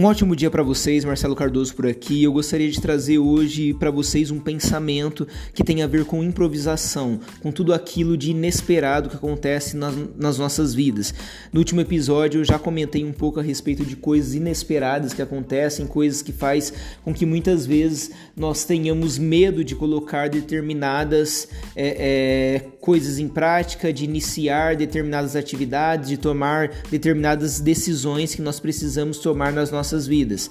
Um ótimo dia para vocês, Marcelo Cardoso por aqui. Eu gostaria de trazer hoje para vocês um pensamento que tem a ver com improvisação, com tudo aquilo de inesperado que acontece nas, nas, nossas vidas. No último episódio eu já comentei um pouco a respeito de coisas inesperadas que acontecem, coisas que faz com que muitas vezes nós tenhamos medo de colocar determinadas é, é, coisas em prática, de iniciar determinadas atividades, de tomar determinadas decisões que nós precisamos tomar nas nossas nossas vidas.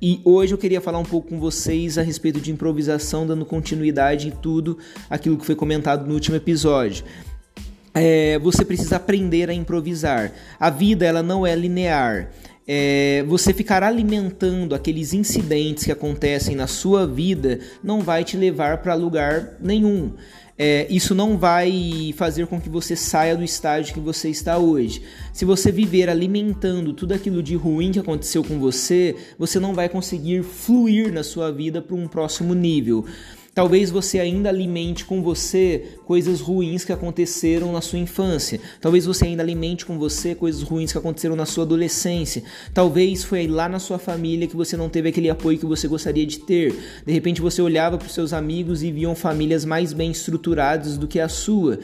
E hoje eu queria falar um pouco com vocês a respeito de improvisação, dando continuidade em tudo aquilo que foi comentado no último episódio. É, você precisa aprender a improvisar. A vida ela não é linear. É, você ficar alimentando aqueles incidentes que acontecem na sua vida não vai te levar para lugar nenhum é, isso não vai fazer com que você saia do estágio que você está hoje. Se você viver alimentando tudo aquilo de ruim que aconteceu com você, você não vai conseguir fluir na sua vida para um próximo nível. Talvez você ainda alimente com você coisas ruins que aconteceram na sua infância. Talvez você ainda alimente com você coisas ruins que aconteceram na sua adolescência. Talvez foi lá na sua família que você não teve aquele apoio que você gostaria de ter. De repente você olhava para os seus amigos e viam famílias mais bem estruturadas do que a sua.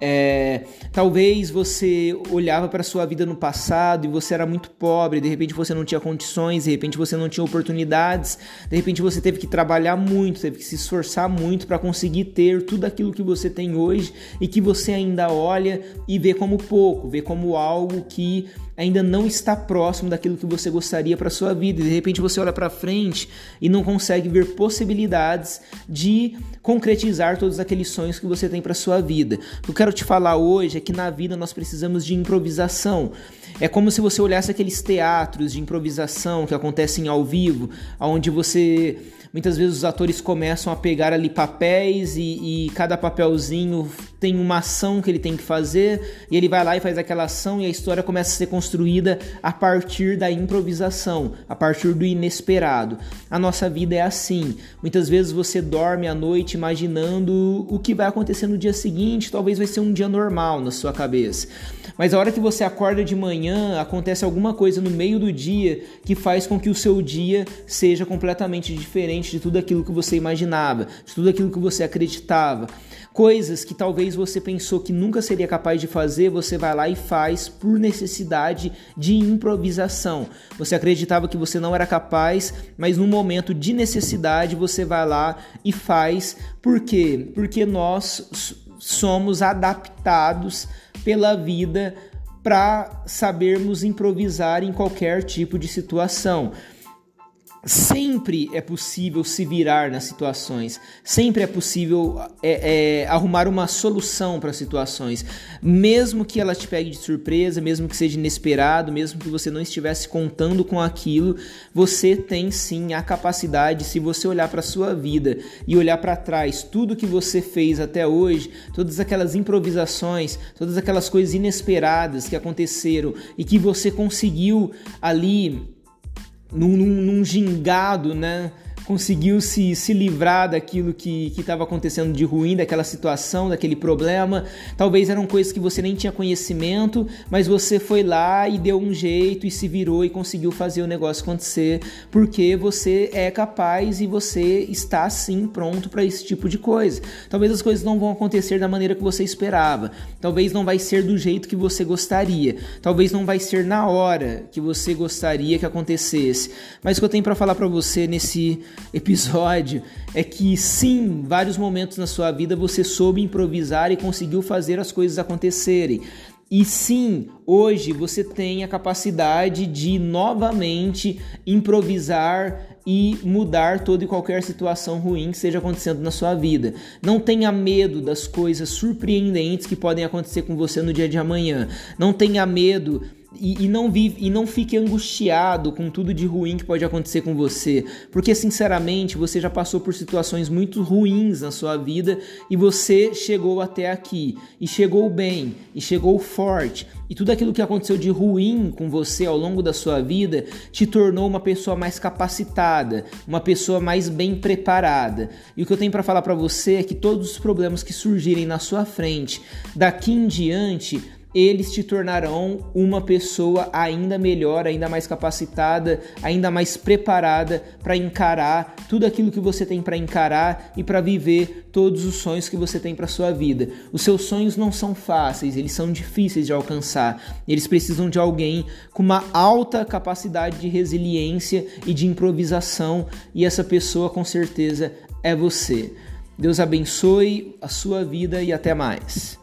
É, talvez você olhava para sua vida no passado e você era muito pobre, de repente você não tinha condições, de repente você não tinha oportunidades, de repente você teve que trabalhar muito, teve que se esforçar muito para conseguir ter tudo aquilo que você tem hoje e que você ainda olha e vê como pouco, vê como algo que ainda não está próximo daquilo que você gostaria para sua vida. E de repente você olha para frente e não consegue ver possibilidades de concretizar todos aqueles sonhos que você tem para sua vida. O que eu quero te falar hoje é que na vida nós precisamos de improvisação. É como se você olhasse aqueles teatros de improvisação que acontecem ao vivo, onde você muitas vezes os atores começam a pegar ali papéis e, e, cada papelzinho tem uma ação que ele tem que fazer e ele vai lá e faz aquela ação e a história começa a ser construída a partir da improvisação, a partir do inesperado. A nossa vida é assim. Muitas vezes você dorme à noite imaginando o que vai acontecer no dia seguinte, talvez vai ser um dia normal na sua cabeça. Mas a hora que você acorda de manhã, acontece alguma coisa no meio do dia que faz com que o seu dia seja completamente diferente de tudo aquilo que você imaginava, de tudo aquilo que você acreditava. Coisas que talvez você pensou que nunca seria capaz de fazer, você vai lá e faz por necessidade de improvisação. Você acreditava que você não era capaz, mas no momento de necessidade você vai lá e faz. Por quê? Porque nós somos adaptados pela vida para sabermos improvisar em qualquer tipo de situação. Sempre é possível se virar nas situações, sempre é possível é, é, arrumar uma solução para situações, mesmo que ela te pegue de surpresa, mesmo que seja inesperado, mesmo que você não estivesse contando com aquilo, você tem sim a capacidade, se você olhar para sua vida e olhar para trás, tudo que você fez até hoje, todas aquelas improvisações, todas aquelas coisas inesperadas que aconteceram e que você conseguiu ali num, num, num gingado, né? Conseguiu se, se livrar daquilo que estava acontecendo de ruim, daquela situação, daquele problema. Talvez eram coisas que você nem tinha conhecimento, mas você foi lá e deu um jeito e se virou e conseguiu fazer o negócio acontecer, porque você é capaz e você está sim pronto para esse tipo de coisa. Talvez as coisas não vão acontecer da maneira que você esperava, talvez não vai ser do jeito que você gostaria, talvez não vai ser na hora que você gostaria que acontecesse. Mas o que eu tenho para falar para você nesse episódio é que sim, vários momentos na sua vida você soube improvisar e conseguiu fazer as coisas acontecerem. E sim, hoje você tem a capacidade de novamente improvisar e mudar toda e qualquer situação ruim que esteja acontecendo na sua vida. Não tenha medo das coisas surpreendentes que podem acontecer com você no dia de amanhã. Não tenha medo e, e, não vive e não fique angustiado com tudo de ruim que pode acontecer com você, porque sinceramente você já passou por situações muito ruins na sua vida e você chegou até aqui e chegou bem e chegou forte. E tudo aquilo que aconteceu de ruim com você ao longo da sua vida te tornou uma pessoa mais capacitada, uma pessoa mais bem preparada. E o que eu tenho para falar para você é que todos os problemas que surgirem na sua frente daqui em diante eles te tornarão uma pessoa ainda melhor, ainda mais capacitada, ainda mais preparada para encarar tudo aquilo que você tem para encarar e para viver todos os sonhos que você tem para sua vida. Os seus sonhos não são fáceis, eles são difíceis de alcançar. Eles precisam de alguém com uma alta capacidade de resiliência e de improvisação, e essa pessoa com certeza é você. Deus abençoe a sua vida e até mais.